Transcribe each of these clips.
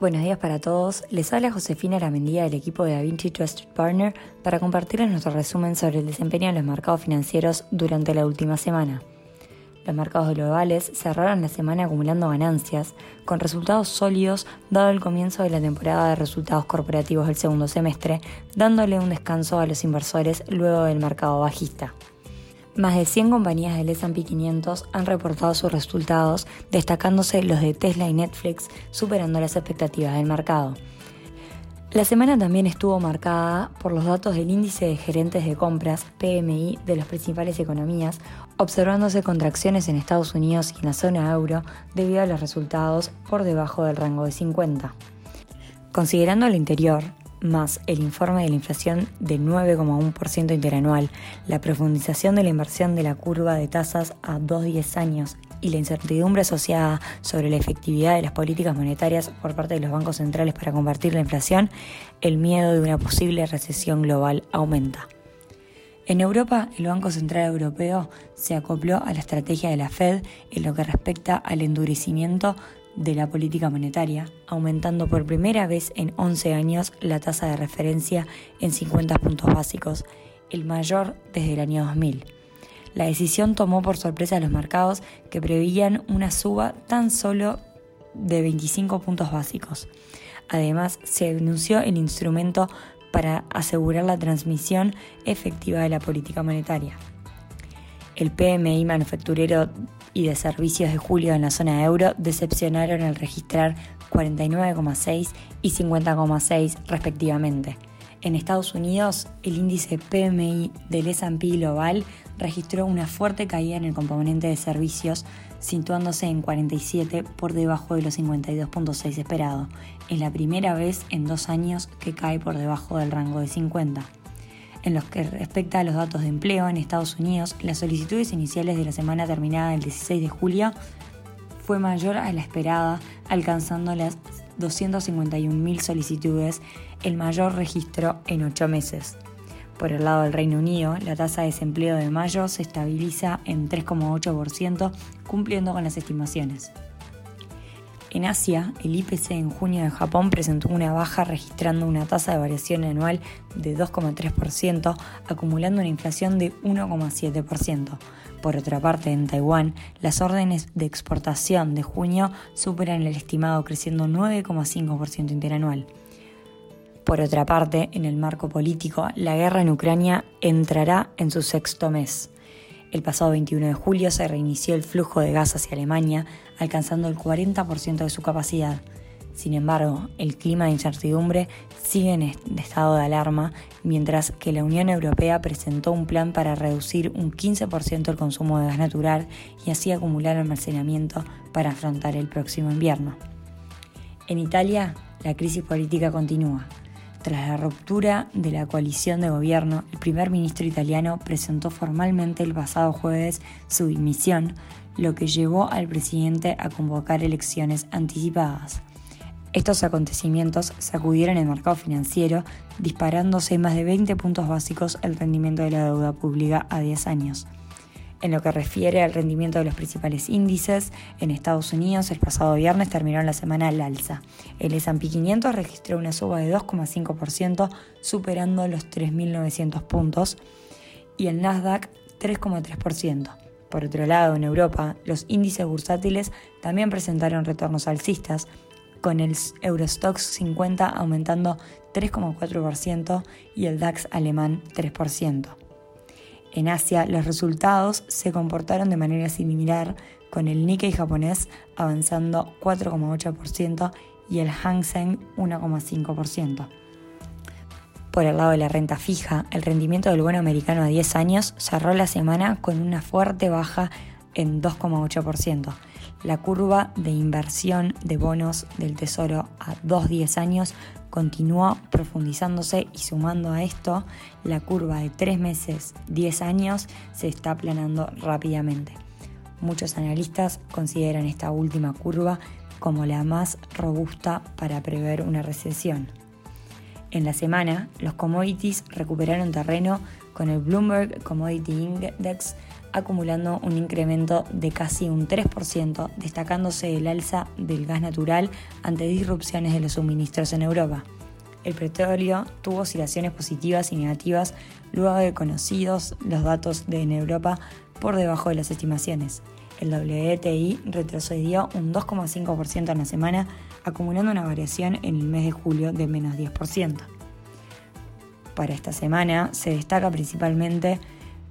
Buenos días para todos. Les habla Josefina Aramendía del equipo de DaVinci Trusted Partner para compartirles nuestro resumen sobre el desempeño de los mercados financieros durante la última semana. Los mercados globales cerraron la semana acumulando ganancias, con resultados sólidos dado el comienzo de la temporada de resultados corporativos del segundo semestre, dándole un descanso a los inversores luego del mercado bajista. Más de 100 compañías del S&P 500 han reportado sus resultados, destacándose los de Tesla y Netflix, superando las expectativas del mercado. La semana también estuvo marcada por los datos del índice de gerentes de compras, PMI, de las principales economías, observándose contracciones en Estados Unidos y en la zona euro debido a los resultados por debajo del rango de 50. Considerando el interior, más el informe de la inflación del 9,1% interanual, la profundización de la inversión de la curva de tasas a 2-10 años y la incertidumbre asociada sobre la efectividad de las políticas monetarias por parte de los bancos centrales para combatir la inflación, el miedo de una posible recesión global aumenta. En Europa, el Banco Central Europeo se acopló a la estrategia de la Fed en lo que respecta al endurecimiento de la política monetaria, aumentando por primera vez en 11 años la tasa de referencia en 50 puntos básicos, el mayor desde el año 2000. La decisión tomó por sorpresa a los mercados que preveían una suba tan solo de 25 puntos básicos. Además, se anunció el instrumento para asegurar la transmisión efectiva de la política monetaria. El PMI manufacturero y de servicios de julio en la zona euro decepcionaron al registrar 49,6 y 50,6 respectivamente. En Estados Unidos, el índice PMI del S&P Global registró una fuerte caída en el componente de servicios, situándose en 47 por debajo de los 52.6 esperado. Es la primera vez en dos años que cae por debajo del rango de 50. En lo que respecta a los datos de empleo en Estados Unidos, las solicitudes iniciales de la semana terminada el 16 de julio fue mayor a la esperada, alcanzando las 251.000 solicitudes, el mayor registro en ocho meses. Por el lado del Reino Unido, la tasa de desempleo de mayo se estabiliza en 3,8%, cumpliendo con las estimaciones. En Asia, el IPC en junio de Japón presentó una baja registrando una tasa de variación anual de 2,3%, acumulando una inflación de 1,7%. Por otra parte, en Taiwán, las órdenes de exportación de junio superan el estimado creciendo 9,5% interanual. Por otra parte, en el marco político, la guerra en Ucrania entrará en su sexto mes. El pasado 21 de julio se reinició el flujo de gas hacia Alemania, alcanzando el 40% de su capacidad. Sin embargo, el clima de incertidumbre sigue en estado de alarma, mientras que la Unión Europea presentó un plan para reducir un 15% el consumo de gas natural y así acumular almacenamiento para afrontar el próximo invierno. En Italia, la crisis política continúa. Tras la ruptura de la coalición de gobierno, el primer ministro italiano presentó formalmente el pasado jueves su dimisión, lo que llevó al presidente a convocar elecciones anticipadas. Estos acontecimientos sacudieron el mercado financiero, disparándose más de 20 puntos básicos el rendimiento de la deuda pública a 10 años. En lo que refiere al rendimiento de los principales índices, en Estados Unidos el pasado viernes terminó la semana al alza. El S&P 500 registró una suba de 2,5%, superando los 3.900 puntos, y el Nasdaq 3,3%. Por otro lado, en Europa, los índices bursátiles también presentaron retornos alcistas, con el Eurostox 50 aumentando 3,4% y el DAX alemán 3%. En Asia, los resultados se comportaron de manera similar, con el Nikkei japonés avanzando 4,8% y el Hang Seng 1,5%. Por el lado de la renta fija, el rendimiento del bono americano a 10 años cerró la semana con una fuerte baja en 2,8%. La curva de inversión de bonos del Tesoro a 2-10 años continuó profundizándose y sumando a esto, la curva de 3 meses, 10 años se está aplanando rápidamente. Muchos analistas consideran esta última curva como la más robusta para prever una recesión. En la semana, los commodities recuperaron terreno con el Bloomberg Commodity Index acumulando un incremento de casi un 3%, destacándose el alza del gas natural ante disrupciones de los suministros en Europa. El petróleo tuvo oscilaciones positivas y negativas luego de conocidos los datos de Europa por debajo de las estimaciones. El WTI retrocedió un 2,5% en la semana, acumulando una variación en el mes de julio de menos 10%. Para esta semana se destaca principalmente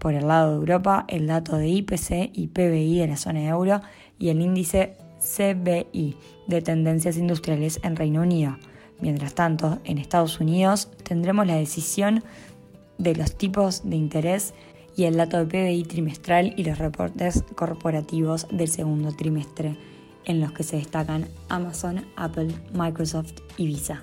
por el lado de Europa el dato de IPC y PBI de la zona euro y el índice CBI de tendencias industriales en Reino Unido. Mientras tanto, en Estados Unidos tendremos la decisión de los tipos de interés y el dato de PBI trimestral y los reportes corporativos del segundo trimestre, en los que se destacan Amazon, Apple, Microsoft y Visa.